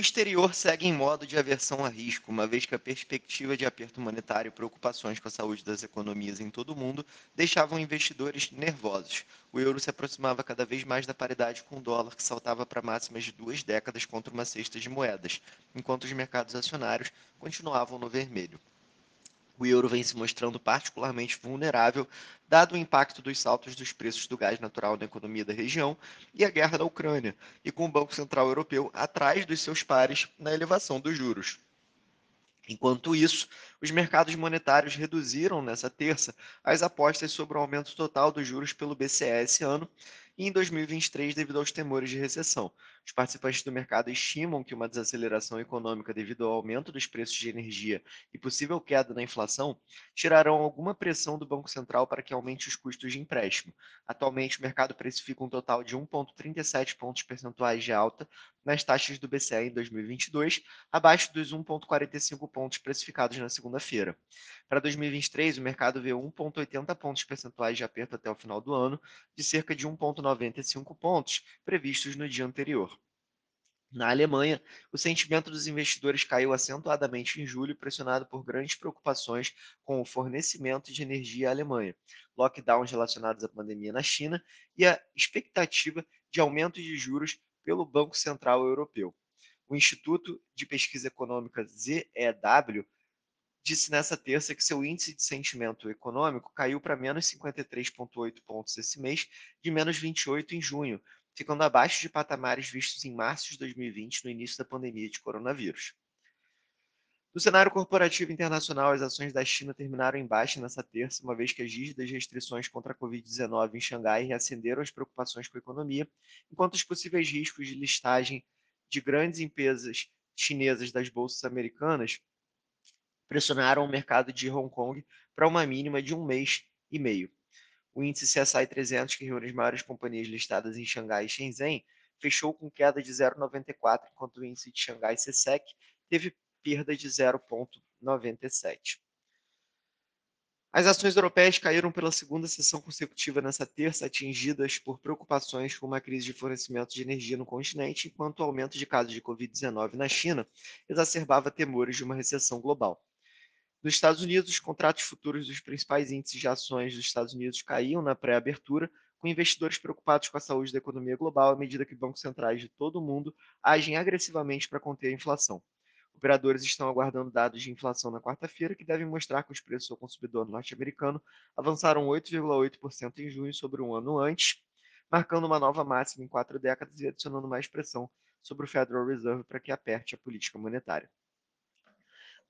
O exterior segue em modo de aversão a risco, uma vez que a perspectiva de aperto monetário e preocupações com a saúde das economias em todo o mundo deixavam investidores nervosos. O euro se aproximava cada vez mais da paridade com o dólar, que saltava para máximas de duas décadas contra uma cesta de moedas, enquanto os mercados acionários continuavam no vermelho o euro vem se mostrando particularmente vulnerável, dado o impacto dos saltos dos preços do gás natural na economia da região e a guerra da Ucrânia, e com o Banco Central Europeu atrás dos seus pares na elevação dos juros. Enquanto isso, os mercados monetários reduziram nessa terça as apostas sobre o aumento total dos juros pelo BCE esse ano e em 2023 devido aos temores de recessão. Os participantes do mercado estimam que uma desaceleração econômica devido ao aumento dos preços de energia e possível queda na inflação tirarão alguma pressão do Banco Central para que aumente os custos de empréstimo. Atualmente, o mercado precifica um total de 1,37 pontos percentuais de alta nas taxas do BCE em 2022, abaixo dos 1,45 pontos precificados na segunda-feira. Para 2023, o mercado vê 1,80 pontos percentuais de aperto até o final do ano, de cerca de 1,95 pontos previstos no dia anterior. Na Alemanha, o sentimento dos investidores caiu acentuadamente em julho, pressionado por grandes preocupações com o fornecimento de energia à Alemanha, lockdowns relacionados à pandemia na China e a expectativa de aumento de juros pelo Banco Central Europeu. O Instituto de Pesquisa Econômica ZEW disse nessa terça que seu índice de sentimento econômico caiu para menos 53,8 pontos esse mês, de menos 28 em junho, ficando abaixo de patamares vistos em março de 2020, no início da pandemia de coronavírus. No cenário corporativo internacional, as ações da China terminaram em baixa nessa terça, uma vez que as rígidas restrições contra a Covid-19 em Xangai reacenderam as preocupações com a economia, enquanto os possíveis riscos de listagem de grandes empresas chinesas das bolsas americanas pressionaram o mercado de Hong Kong para uma mínima de um mês e meio. O índice CSI 300, que reúne as maiores companhias listadas em Xangai e Shenzhen, fechou com queda de 0,94, enquanto o índice de Xangai CSEC teve perda de 0,97. As ações europeias caíram pela segunda sessão consecutiva nessa terça, atingidas por preocupações com uma crise de fornecimento de energia no continente, enquanto o aumento de casos de Covid-19 na China exacerbava temores de uma recessão global. Nos Estados Unidos, os contratos futuros dos principais índices de ações dos Estados Unidos caíam na pré-abertura, com investidores preocupados com a saúde da economia global à medida que bancos centrais de todo o mundo agem agressivamente para conter a inflação. Operadores estão aguardando dados de inflação na quarta-feira, que devem mostrar que os preços ao consumidor norte-americano avançaram 8,8% em junho sobre um ano antes, marcando uma nova máxima em quatro décadas e adicionando mais pressão sobre o Federal Reserve para que aperte a política monetária.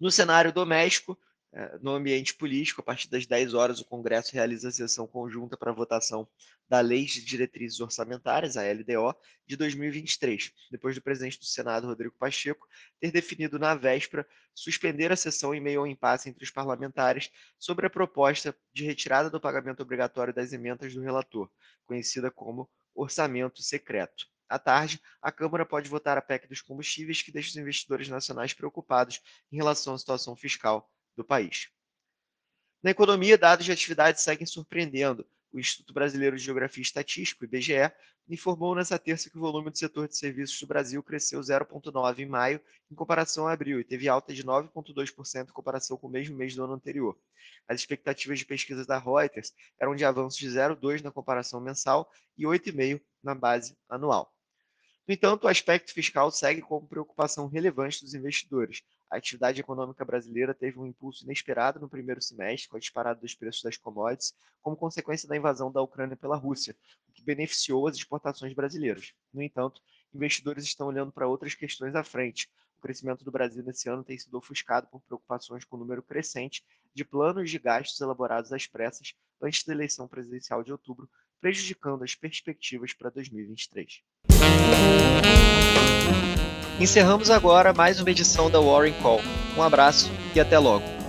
No cenário doméstico, eh, no ambiente político, a partir das 10 horas, o Congresso realiza a sessão conjunta para votação da Lei de Diretrizes Orçamentárias, a LDO, de 2023, depois do presidente do Senado, Rodrigo Pacheco, ter definido na véspera suspender a sessão em meio ao impasse entre os parlamentares sobre a proposta de retirada do pagamento obrigatório das emendas do relator, conhecida como orçamento secreto. À tarde, a Câmara pode votar a PEC dos combustíveis, que deixa os investidores nacionais preocupados em relação à situação fiscal do país. Na economia, dados de atividade seguem surpreendendo. O Instituto Brasileiro de Geografia e Estatística, IBGE, informou nesta terça que o volume do setor de serviços do Brasil cresceu 0,9% em maio em comparação a abril e teve alta de 9,2% em comparação com o mesmo mês do ano anterior. As expectativas de pesquisas da Reuters eram de avanço de 0,2% na comparação mensal e 8,5% na base anual. No entanto, o aspecto fiscal segue como preocupação relevante dos investidores. A atividade econômica brasileira teve um impulso inesperado no primeiro semestre, com a disparada dos preços das commodities, como consequência da invasão da Ucrânia pela Rússia, o que beneficiou as exportações brasileiras. No entanto, investidores estão olhando para outras questões à frente. O crescimento do Brasil nesse ano tem sido ofuscado por preocupações com o número crescente de planos de gastos elaborados às pressas antes da eleição presidencial de outubro, prejudicando as perspectivas para 2023. Encerramos agora mais uma edição da Warren Call. Um abraço e até logo.